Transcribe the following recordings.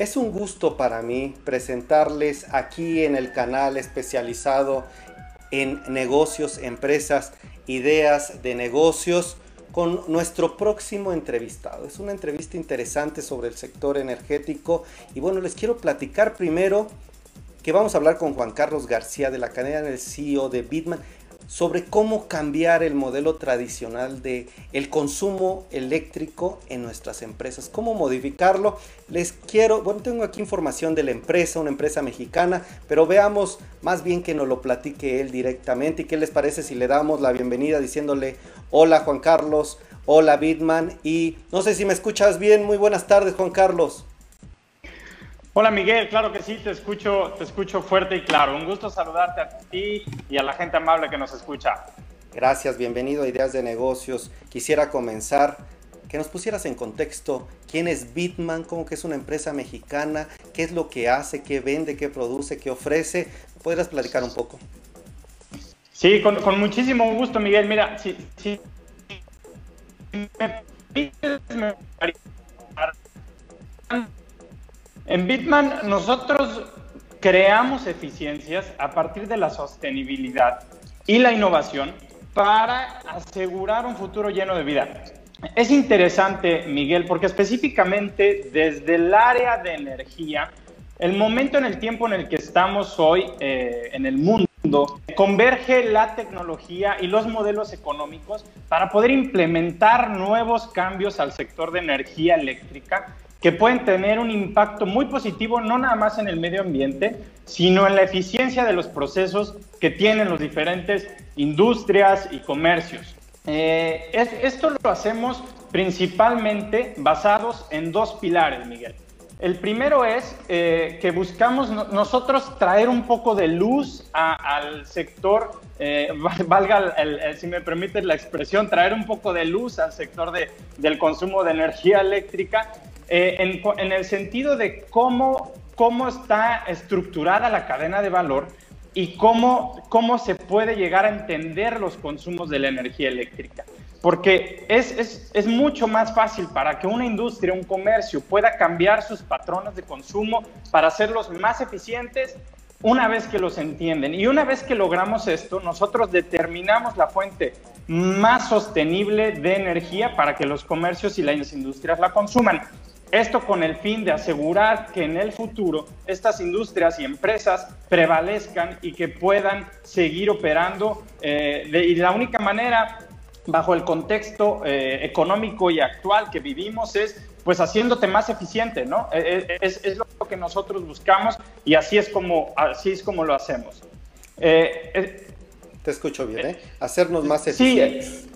Es un gusto para mí presentarles aquí en el canal especializado en negocios, empresas, ideas de negocios con nuestro próximo entrevistado. Es una entrevista interesante sobre el sector energético y bueno, les quiero platicar primero que vamos a hablar con Juan Carlos García de la cadena del CEO de Bitman sobre cómo cambiar el modelo tradicional de el consumo eléctrico en nuestras empresas, cómo modificarlo. Les quiero, bueno, tengo aquí información de la empresa, una empresa mexicana, pero veamos más bien que nos lo platique él directamente y qué les parece si le damos la bienvenida diciéndole hola Juan Carlos, hola Bitman y no sé si me escuchas bien, muy buenas tardes Juan Carlos. Hola Miguel, claro que sí, te escucho, te escucho fuerte y claro. Un gusto saludarte a ti y a la gente amable que nos escucha. Gracias, bienvenido a Ideas de Negocios. Quisiera comenzar que nos pusieras en contexto quién es Bitman, cómo que es una empresa mexicana, qué es lo que hace, qué vende, qué produce, qué ofrece. ¿Podrías platicar un poco? Sí, con, con muchísimo gusto, Miguel. Mira, si, si me pides, me en Bitman nosotros creamos eficiencias a partir de la sostenibilidad y la innovación para asegurar un futuro lleno de vida. Es interesante, Miguel, porque específicamente desde el área de energía, el momento en el tiempo en el que estamos hoy eh, en el mundo, converge la tecnología y los modelos económicos para poder implementar nuevos cambios al sector de energía eléctrica que pueden tener un impacto muy positivo no nada más en el medio ambiente, sino en la eficiencia de los procesos que tienen los diferentes industrias y comercios. Eh, esto lo hacemos principalmente basados en dos pilares, Miguel. El primero es eh, que buscamos nosotros traer un poco de luz al sector, eh, valga, si me permite la expresión, traer un poco de luz al sector de, del consumo de energía eléctrica eh, en, el sentido de cómo, cómo está estructurada la cadena de valor y cómo, cómo se puede llegar a entender los consumos de la energía eléctrica. Porque es, es, es, mucho más fácil para que una industria, un comercio pueda cambiar sus patrones de consumo para hacerlos más eficientes una vez que los entienden. Y una vez que logramos esto, nosotros determinamos la fuente más sostenible de energía para que los comercios y las industrias la consuman. Esto con el fin de asegurar que en el futuro estas industrias y empresas prevalezcan y que puedan seguir operando. Eh, y la única manera, bajo el contexto eh, económico y actual que vivimos, es pues haciéndote más eficiente, ¿no? Eh, es, es, lo que nosotros buscamos y así es como, así es como lo hacemos. Te escucho bien, ¿eh? Hacernos más eficientes.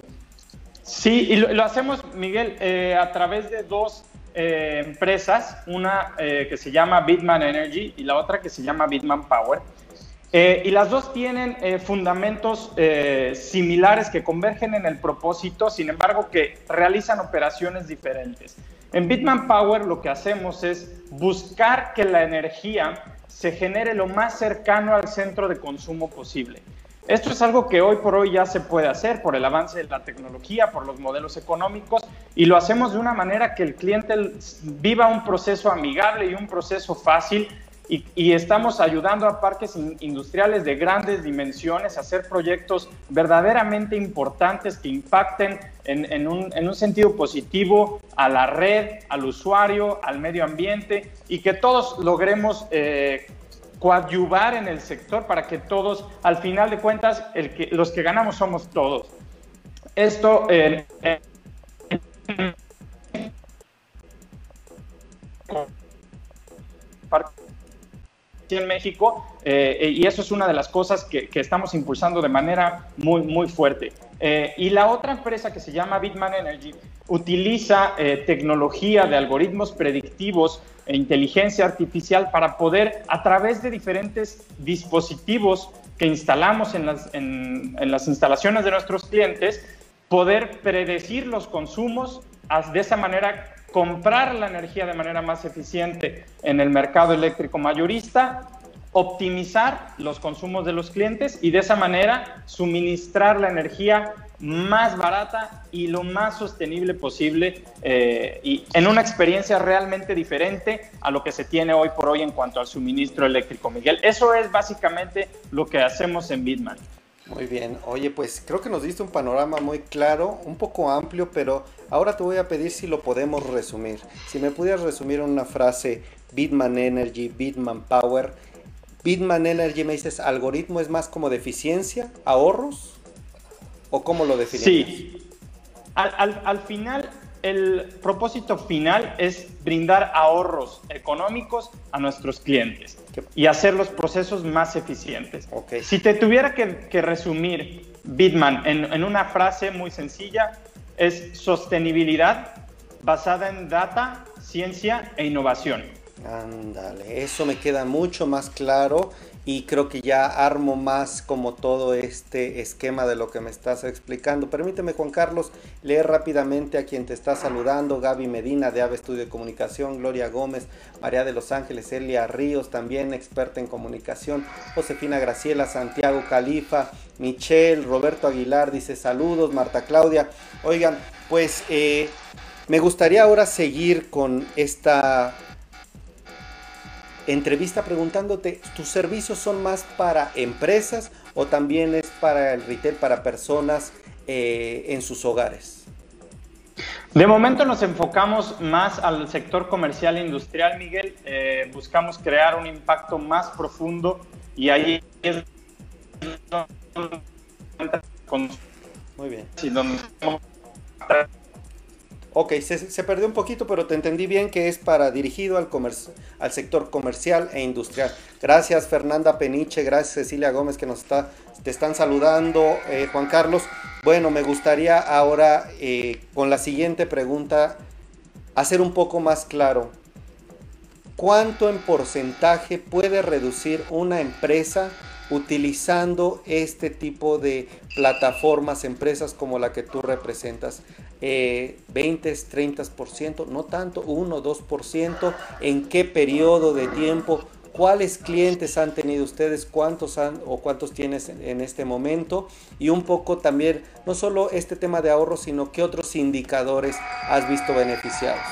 Sí, y lo, hacemos, Miguel, a través de dos eh, empresas, una eh, que se llama Bitman Energy y la otra que se llama Bitman Power. Eh, y las dos tienen fundamentos similares que convergen en el propósito, sin embargo que realizan operaciones diferentes. En Bitman Power lo que hacemos es buscar que la energía se genere lo más cercano al centro de consumo posible. Esto es algo que hoy por hoy ya se puede hacer por el avance de la tecnología, por los modelos económicos y lo hacemos de una manera que el cliente viva un proceso amigable y un proceso fácil y, estamos ayudando a parques industriales de grandes dimensiones a hacer proyectos verdaderamente importantes que impacten en, un, sentido positivo a la red, al usuario, al medio ambiente y que todos logremos eh, coadyuvar en el sector para que todos, al final de cuentas, el que, los que ganamos somos todos. Esto eh, en México eh, y eso es una de las cosas que, estamos impulsando de manera muy, muy fuerte. Eh, y la otra empresa que se llama Bitman Energy utiliza tecnología de algoritmos predictivos e inteligencia artificial para poder, a través de diferentes dispositivos que instalamos en las, en, las instalaciones de nuestros clientes, poder predecir los consumos, de esa manera comprar la energía de manera más eficiente en el mercado eléctrico mayorista, optimizar los consumos de los clientes y de esa manera suministrar la energía más barata y lo más sostenible posible eh, y en una experiencia realmente diferente a lo que se tiene hoy por hoy en cuanto al suministro eléctrico, Miguel. Eso es básicamente lo que hacemos en Bitman. Muy bien, oye, pues creo que nos diste un panorama muy claro, un poco amplio, pero ahora te voy a pedir si lo podemos resumir. Si me pudieras resumir en una frase, Bitman Energy, Bitman Power. Bitman Energy me dices, algoritmo es más como de eficiencia, ahorros, o cómo lo defines? Sí, al, al final el propósito final es brindar ahorros económicos a nuestros clientes y hacer los procesos más eficientes. Si te tuviera que, resumir Bitman en, una frase muy sencilla, es sostenibilidad basada en data, ciencia e innovación. Ándale, eso me queda mucho más claro y creo que ya armo más como todo este esquema de lo que me estás explicando. Permíteme Juan Carlos leer rápidamente a quien te está saludando, Gaby Medina de Ave Estudio de Comunicación, Gloria Gómez, María de los Ángeles, Elia Ríos, también experta en comunicación, Josefina Graciela, Santiago Califa, Michelle, Roberto Aguilar dice saludos, Marta Claudia. Oigan, pues eh, me gustaría ahora seguir con esta entrevista preguntándote, ¿tus servicios son más para empresas o también es para el retail, para personas eh, en sus hogares? De momento nos enfocamos más al sector comercial e industrial, Miguel. Eh, buscamos crear un impacto más profundo y ahí es Muy bien. Ok, se, perdió un poquito, pero te entendí bien que es para dirigido al, al sector comercial e industrial. Gracias Fernanda Peniche, gracias Cecilia Gómez que nos está, te están saludando, eh, Juan Carlos. Bueno, me gustaría ahora eh, con la siguiente pregunta hacer un poco más claro. ¿Cuánto en porcentaje puede reducir una empresa utilizando este tipo de plataformas, empresas como la que tú representas? Eh, 20, 30%, no tanto, 1, 2%, en qué periodo de tiempo, cuáles clientes han tenido ustedes, cuántos han o cuántos tienes en, este momento y un poco también, no solo este tema de ahorro, sino qué otros indicadores has visto beneficiados.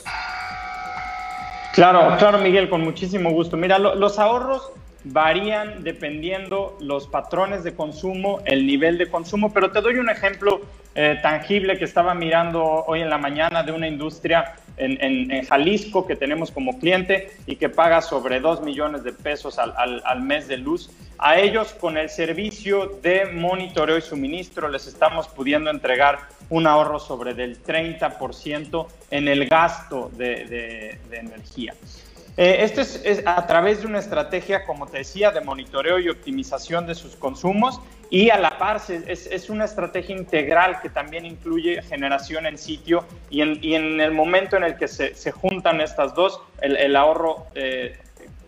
Claro, claro, Miguel, con muchísimo gusto. Mira, los ahorros varían dependiendo los patrones de consumo, el nivel de consumo, pero te doy un ejemplo eh, tangible que estaba mirando hoy en la mañana de una industria en, Jalisco que tenemos como cliente y que paga sobre 2 millones de pesos al, mes de luz. A ellos con el servicio de monitoreo y suministro les estamos pudiendo entregar un ahorro sobre del 30% en el gasto de energía. Eh, esto es, a través de una estrategia, como te decía, de monitoreo y optimización de sus consumos y a la par es, una estrategia integral que también incluye generación en sitio y en, el momento en el que se, juntan estas dos, el, ahorro eh,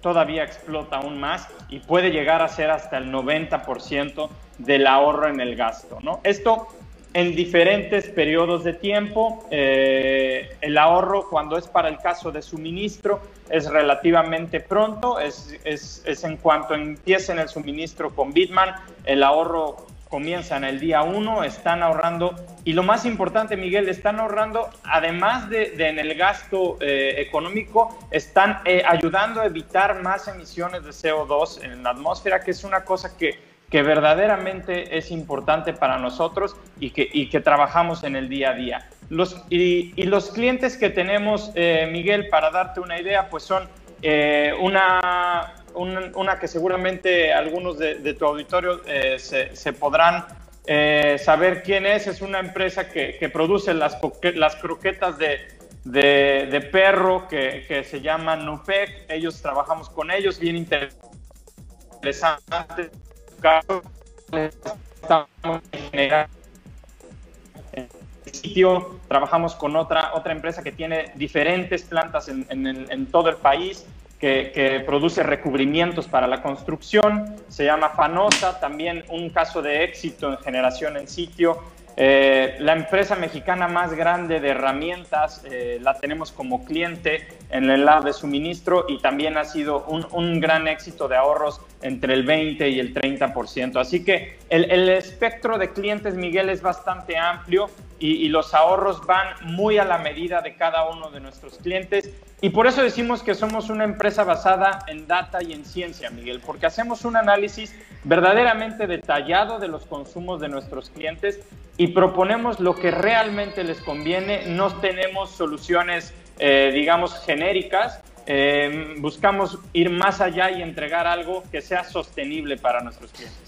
todavía explota aún más y puede llegar a ser hasta el 90% del ahorro en el gasto. ¿no? Esto en diferentes periodos de tiempo. Eh, el ahorro, cuando es para el caso de suministro, es relativamente pronto, es, es, es en cuanto empiecen el suministro con Bitman, el ahorro comienza en el día uno, están ahorrando, y lo más importante, Miguel, están ahorrando, además de, en el gasto eh, económico, están eh, ayudando a evitar más emisiones de CO2 en la atmósfera, que es una cosa que que verdaderamente es importante para nosotros y que, y que trabajamos en el día a día. Los, y, los clientes que tenemos, eh, Miguel, para darte una idea, pues son eh, una, una, que seguramente algunos de, tu auditorio eh, se, se, podrán saber quién es. Es una empresa que, que produce las, las croquetas de, de, de, perro que, que, se llama Nupec. Ellos trabajamos con ellos, bien interesante estamos sitio, trabajamos con otra, otra empresa que tiene diferentes plantas en, todo el país, que, produce recubrimientos para la construcción, se llama Fanosa, también un caso de éxito en generación en sitio. Eh, la empresa mexicana más grande de herramientas eh, la tenemos como cliente en el lado de suministro y también ha sido un, un gran éxito de ahorros entre el 20 y el 30%. Así que el, espectro de clientes, Miguel, es bastante amplio y, los ahorros van muy a la medida de cada uno de nuestros clientes. Y por eso decimos que somos una empresa basada en data y en ciencia, Miguel, porque hacemos un análisis verdaderamente detallado de los consumos de nuestros clientes y proponemos lo que realmente les conviene. No tenemos soluciones, eh, digamos, genéricas. Eh, buscamos ir más allá y entregar algo que sea sostenible para nuestros clientes.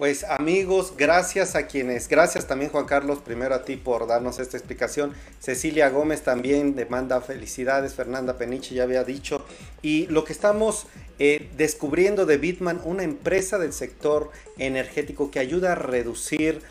Pues amigos, gracias a quienes, gracias también Juan Carlos, primero a ti por darnos esta explicación. Cecilia Gómez también demanda felicidades, Fernanda Peniche ya había dicho. Y lo que estamos eh, descubriendo de Bitman, una empresa del sector energético que ayuda a reducir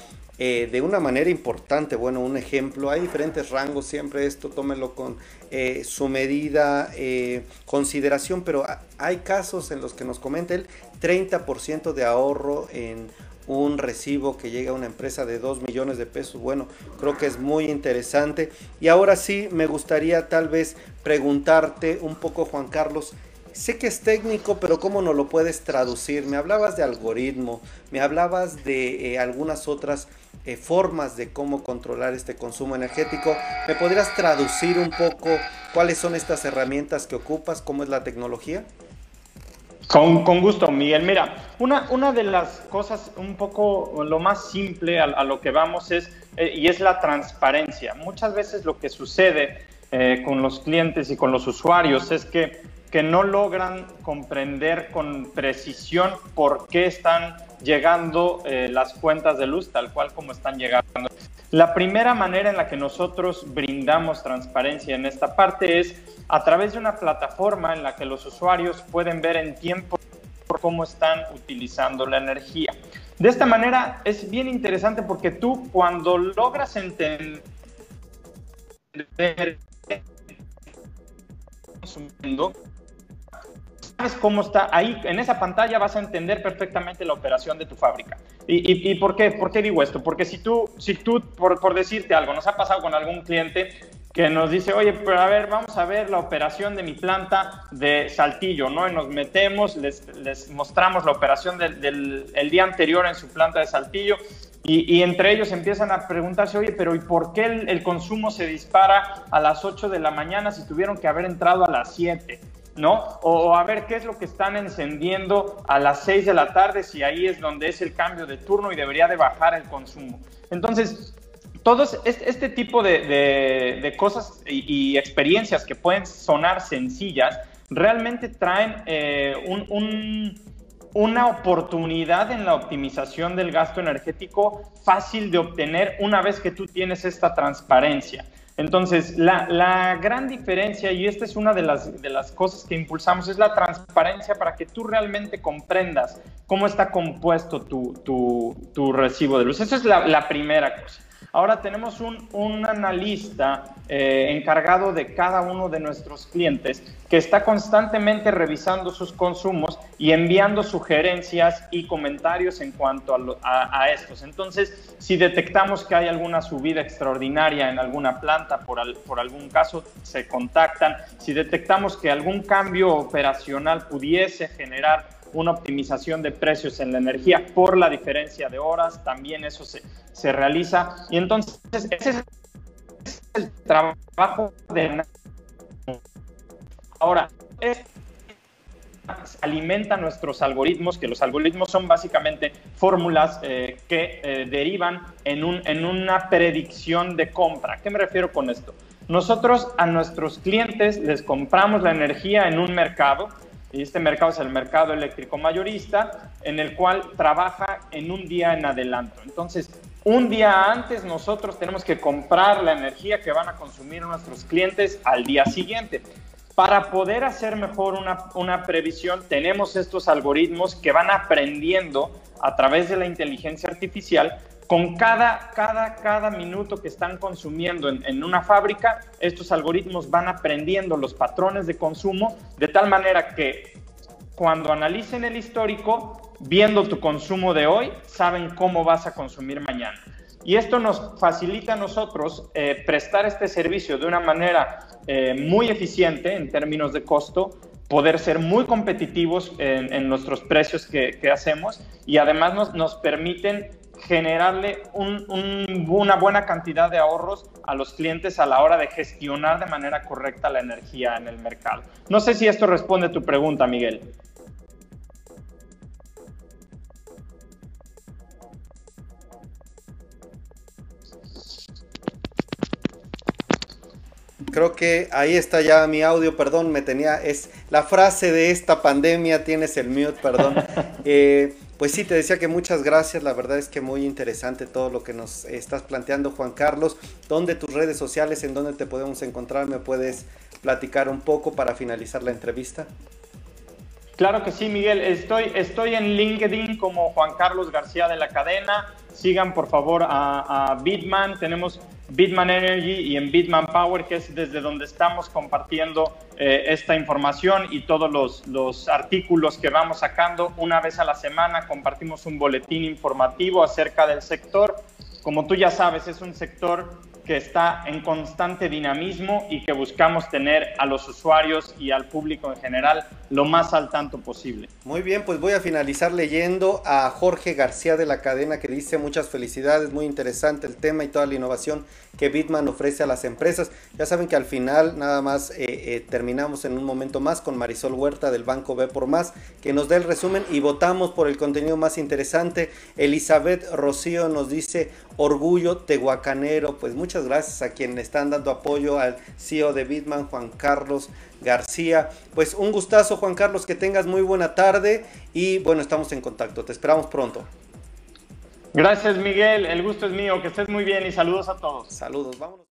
eh, de una manera importante. Bueno, un ejemplo, hay diferentes rangos, siempre esto tómelo con eh, su medida, eh, consideración, pero hay casos en los que nos comenta el 30% de ahorro en un recibo que llega a una empresa de 2 millones de pesos. Bueno, creo que es muy interesante. Y ahora sí, me gustaría tal vez preguntarte un poco, Juan Carlos, sé que es técnico, pero ¿cómo no lo puedes traducir? Me hablabas de algoritmo, me hablabas de algunas otras eh, formas de cómo controlar este consumo energético. ¿Me podrías traducir un poco cuáles son estas herramientas que ocupas? ¿Cómo es la tecnología? Con, con gusto, Miguel. Mira, una, una de las cosas un poco lo más simple a, lo que vamos es, eh, y es la transparencia. Muchas veces lo que sucede eh, con los clientes y con los usuarios es que, que no logran comprender con precisión por qué están llegando eh, las cuentas de luz tal cual como están llegando. La primera manera en la que nosotros brindamos transparencia en esta parte es a través de una plataforma en la que los usuarios pueden ver en tiempo cómo están utilizando la energía. De esta manera es bien interesante porque tú cuando logras entender cómo está ahí, en esa pantalla vas a entender perfectamente la operación de tu fábrica. ¿Y, y, por, qué, por qué digo esto? Porque si tú, si tú por, por, decirte algo, nos ha pasado con algún cliente que nos dice, oye, pero a ver, vamos a ver la operación de mi planta de Saltillo, ¿no? Y nos metemos, les, les mostramos la operación del, del el día anterior en su planta de Saltillo y, y, entre ellos empiezan a preguntarse, oye, pero ¿y por qué el, el, consumo se dispara a las 8 de la mañana si tuvieron que haber entrado a las 7? ¿No? O, a ver qué es lo que están encendiendo a las 6 de la tarde, si ahí es donde es el cambio de turno y debería de bajar el consumo. Entonces, todos este, tipo de, cosas y, experiencias que pueden sonar sencillas, realmente traen eh, una oportunidad en la optimización del gasto energético fácil de obtener una vez que tú tienes esta transparencia. Entonces, la, gran diferencia, y esta es una de las, de las cosas que impulsamos, es la transparencia para que tú realmente comprendas cómo está compuesto tu, tu, recibo de luz. Esa es la primera cosa. Ahora tenemos un, analista eh, encargado de cada uno de nuestros clientes que está constantemente revisando sus consumos y enviando sugerencias y comentarios en cuanto a, estos. Entonces, si detectamos que hay alguna subida extraordinaria en alguna planta por, por algún caso, se contactan. Si detectamos que algún cambio operacional pudiese generar una optimización de precios en la energía por la diferencia de horas, también eso se, se realiza. Y entonces ese es el trabajo de... Ahora, es alimenta nuestros algoritmos, que los algoritmos son básicamente fórmulas eh, que eh, derivan en, un, en una predicción de compra. ¿A qué me refiero con esto? Nosotros a nuestros clientes les compramos la energía en un mercado y este mercado es el mercado eléctrico mayorista, en el cual trabaja en un día en adelanto. Entonces, un día antes nosotros tenemos que comprar la energía que van a consumir nuestros clientes al día siguiente. Para poder hacer mejor una, una previsión, tenemos estos algoritmos que van aprendiendo a través de la inteligencia artificial con cada, cada, cada minuto que están consumiendo en, una fábrica, estos algoritmos van aprendiendo los patrones de consumo de tal manera que cuando analicen el histórico, viendo tu consumo de hoy, saben cómo vas a consumir mañana. Y esto nos facilita a nosotros eh, prestar este servicio de una manera eh, muy eficiente en términos de costo, poder ser muy competitivos en, nuestros precios que, hacemos y además nos, nos permiten generarle una buena cantidad de ahorros a los clientes a la hora de gestionar de manera correcta la energía en el mercado. No sé si esto responde a tu pregunta, Miguel. Creo que ahí está ya mi audio, perdón, me tenía, es la frase de esta pandemia, tienes el mute, perdón. Eh, pues sí, te decía que muchas gracias, la verdad es que muy interesante todo lo que nos estás planteando, Juan Carlos. ¿Dónde tus redes sociales, en dónde te podemos encontrar? ¿Me puedes platicar un poco para finalizar la entrevista? Claro que sí, Miguel. Estoy, estoy en LinkedIn como Juan Carlos García de la Cadena. Sigan por favor a, a Bitman. Tenemos Bitman Energy y en Bitman Power, que es desde donde estamos compartiendo eh, esta información y todos los, los, artículos que vamos sacando. Una vez a la semana compartimos un boletín informativo acerca del sector. Como tú ya sabes, es un sector que está en constante dinamismo y que buscamos tener a los usuarios y al público en general lo más al tanto posible. Muy bien, pues voy a finalizar leyendo a Jorge García de la cadena que dice muchas felicidades, muy interesante el tema y toda la innovación que Bitman ofrece a las empresas. Ya saben que al final nada más eh, eh, terminamos en un momento más con Marisol Huerta del Banco B por Más, que nos dé el resumen y votamos por el contenido más interesante. Elizabeth Rocío nos dice orgullo tehuacanero, pues muchas gracias a quienes están dando apoyo al CEO de Bitman, Juan Carlos García. Pues un gustazo, Juan Carlos, que tengas muy buena tarde y bueno, estamos en contacto. Te esperamos pronto. Gracias, Miguel. El gusto es mío. Que estés muy bien y saludos a todos. Saludos, vámonos.